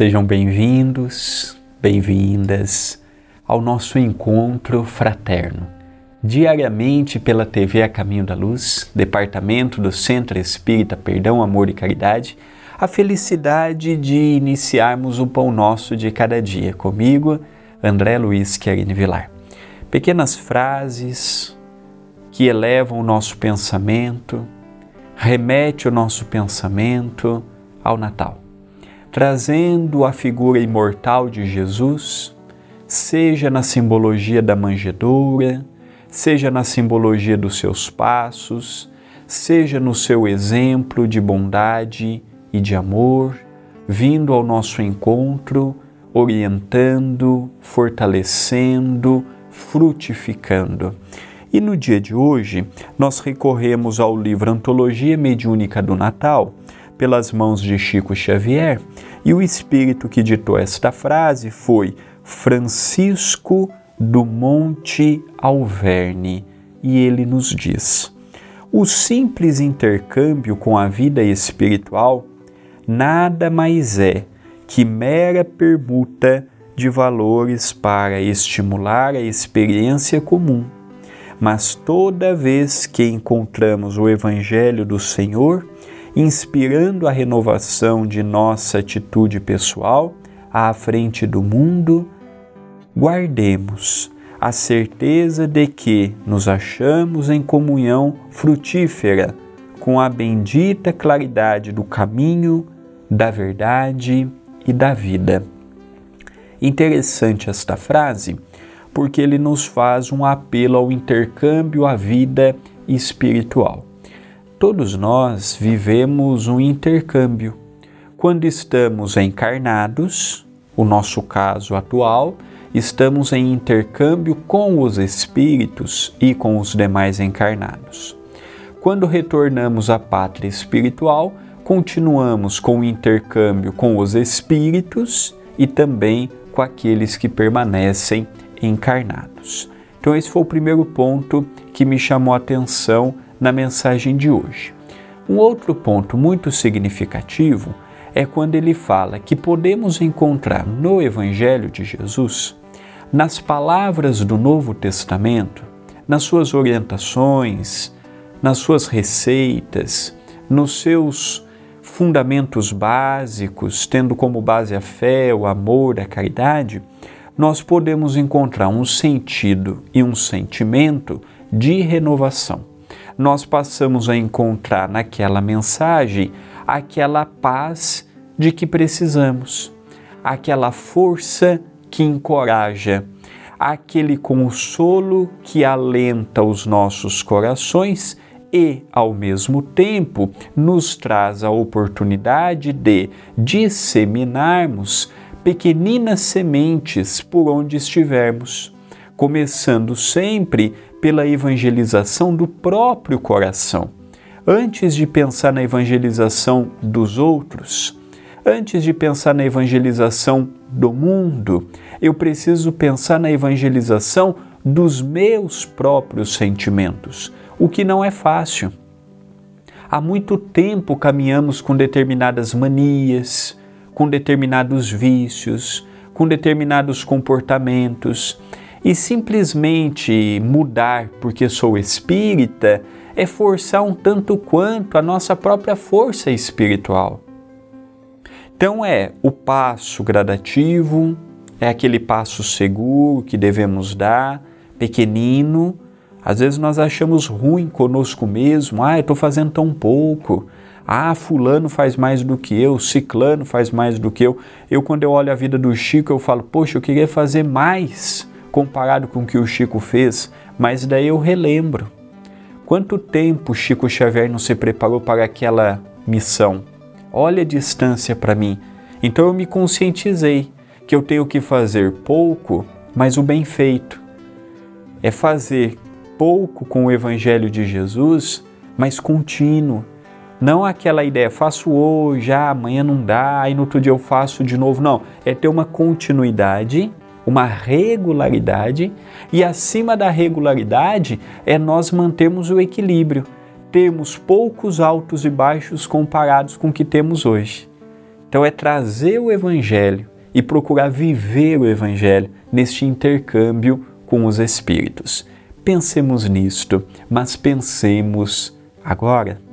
Sejam bem-vindos, bem-vindas ao nosso encontro fraterno. Diariamente pela TV A Caminho da Luz, departamento do Centro Espírita Perdão, Amor e Caridade, a felicidade de iniciarmos o pão nosso de cada dia. Comigo, André Luiz Querini Vilar. Pequenas frases que elevam o nosso pensamento, remete o nosso pensamento ao Natal trazendo a figura imortal de Jesus, seja na simbologia da manjedoura, seja na simbologia dos seus passos, seja no seu exemplo de bondade e de amor, vindo ao nosso encontro, orientando, fortalecendo, frutificando. E no dia de hoje, nós recorremos ao livro Antologia Mediúnica do Natal, pelas mãos de Chico Xavier, e o espírito que ditou esta frase foi Francisco do Monte Alverne, e ele nos diz: o simples intercâmbio com a vida espiritual nada mais é que mera permuta de valores para estimular a experiência comum. Mas toda vez que encontramos o Evangelho do Senhor, inspirando a renovação de nossa atitude pessoal à frente do mundo, guardemos a certeza de que nos achamos em comunhão frutífera com a bendita claridade do caminho, da verdade e da vida. Interessante esta frase, porque ele nos faz um apelo ao intercâmbio à vida espiritual. Todos nós vivemos um intercâmbio. Quando estamos encarnados, o nosso caso atual, estamos em intercâmbio com os espíritos e com os demais encarnados. Quando retornamos à pátria espiritual, continuamos com o intercâmbio com os espíritos e também com aqueles que permanecem encarnados. Então, esse foi o primeiro ponto que me chamou a atenção na mensagem de hoje. Um outro ponto muito significativo é quando ele fala que podemos encontrar no Evangelho de Jesus, nas palavras do Novo Testamento, nas suas orientações, nas suas receitas, nos seus fundamentos básicos, tendo como base a fé, o amor, a caridade, nós podemos encontrar um sentido e um sentimento de renovação. Nós passamos a encontrar naquela mensagem aquela paz de que precisamos, aquela força que encoraja, aquele consolo que alenta os nossos corações e, ao mesmo tempo, nos traz a oportunidade de disseminarmos pequeninas sementes por onde estivermos, começando sempre pela evangelização do próprio coração. Antes de pensar na evangelização dos outros, antes de pensar na evangelização do mundo, eu preciso pensar na evangelização dos meus próprios sentimentos, o que não é fácil. Há muito tempo caminhamos com determinadas manias, com determinados vícios, com determinados comportamentos e simplesmente mudar porque sou espírita é forçar um tanto quanto a nossa própria força espiritual. Então é o passo gradativo, é aquele passo seguro que devemos dar, pequenino. Às vezes nós achamos ruim conosco mesmo, ah, eu estou fazendo tão pouco. Ah, fulano faz mais do que eu, ciclano faz mais do que eu. Eu, quando eu olho a vida do Chico, eu falo, poxa, eu queria fazer mais comparado com o que o Chico fez, mas daí eu relembro. Quanto tempo Chico Xavier não se preparou para aquela missão? Olha a distância para mim. Então eu me conscientizei que eu tenho que fazer pouco, mas o bem feito. É fazer pouco com o Evangelho de Jesus, mas contínuo. Não aquela ideia, faço hoje, ah, amanhã não dá, aí no outro dia eu faço de novo. Não, é ter uma continuidade uma regularidade, e acima da regularidade é nós mantermos o equilíbrio, termos poucos altos e baixos comparados com o que temos hoje. Então é trazer o Evangelho e procurar viver o Evangelho neste intercâmbio com os Espíritos. Pensemos nisto, mas pensemos agora.